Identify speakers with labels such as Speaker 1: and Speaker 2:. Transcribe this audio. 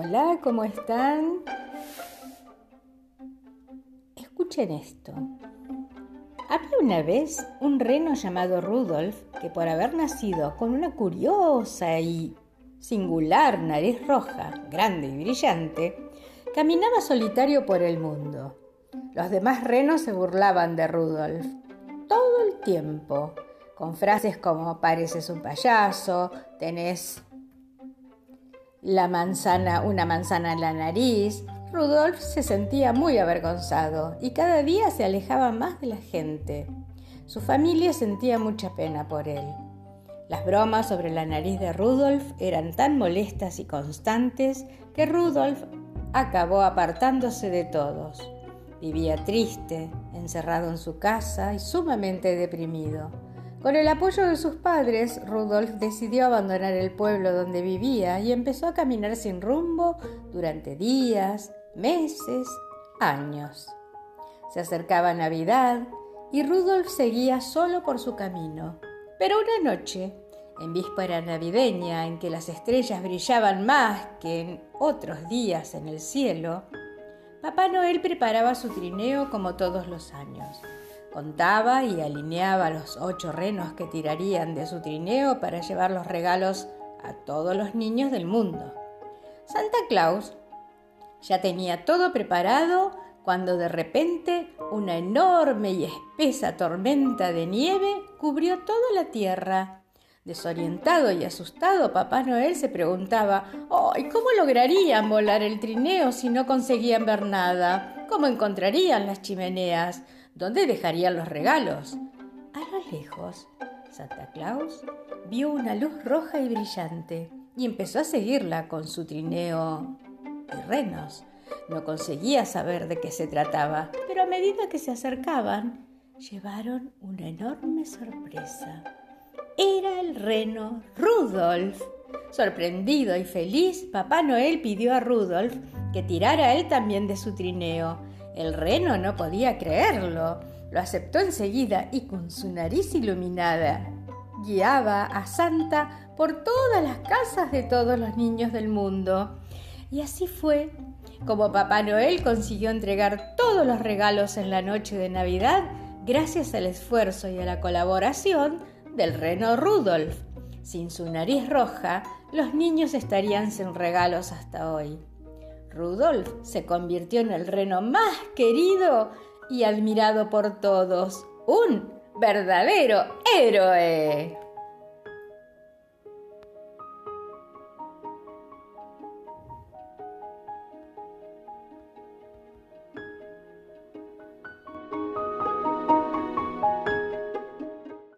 Speaker 1: Hola, ¿cómo están? Escuchen esto. Había una vez un reno llamado Rudolf que por haber nacido con una curiosa y singular nariz roja, grande y brillante, caminaba solitario por el mundo. Los demás renos se burlaban de Rudolf todo el tiempo, con frases como pareces un payaso, tenés la manzana, una manzana en la nariz. Rudolf se sentía muy avergonzado y cada día se alejaba más de la gente. Su familia sentía mucha pena por él. Las bromas sobre la nariz de Rudolf eran tan molestas y constantes que Rudolf acabó apartándose de todos. Vivía triste, encerrado en su casa y sumamente deprimido. Con el apoyo de sus padres, Rudolf decidió abandonar el pueblo donde vivía y empezó a caminar sin rumbo durante días, meses, años. Se acercaba Navidad y Rudolf seguía solo por su camino. Pero una noche, en víspera navideña en que las estrellas brillaban más que en otros días en el cielo, Papá Noel preparaba su trineo como todos los años. Contaba y alineaba los ocho renos que tirarían de su trineo para llevar los regalos a todos los niños del mundo. Santa Claus ya tenía todo preparado cuando de repente una enorme y espesa tormenta de nieve cubrió toda la tierra. Desorientado y asustado, Papá Noel se preguntaba, ¡ay! ¿Cómo lograrían volar el trineo si no conseguían ver nada? ¿Cómo encontrarían las chimeneas? ¿Dónde dejarían los regalos? A lo lejos, Santa Claus vio una luz roja y brillante y empezó a seguirla con su trineo y renos. No conseguía saber de qué se trataba, pero a medida que se acercaban, llevaron una enorme sorpresa. Era el reno Rudolf. Sorprendido y feliz, Papá Noel pidió a Rudolf que tirara él también de su trineo el reno no podía creerlo. Lo aceptó enseguida y con su nariz iluminada guiaba a Santa por todas las casas de todos los niños del mundo. Y así fue como Papá Noel consiguió entregar todos los regalos en la noche de Navidad gracias al esfuerzo y a la colaboración del reno Rudolf. Sin su nariz roja, los niños estarían sin regalos hasta hoy. Rudolf se convirtió en el reno más querido y admirado por todos. Un verdadero héroe.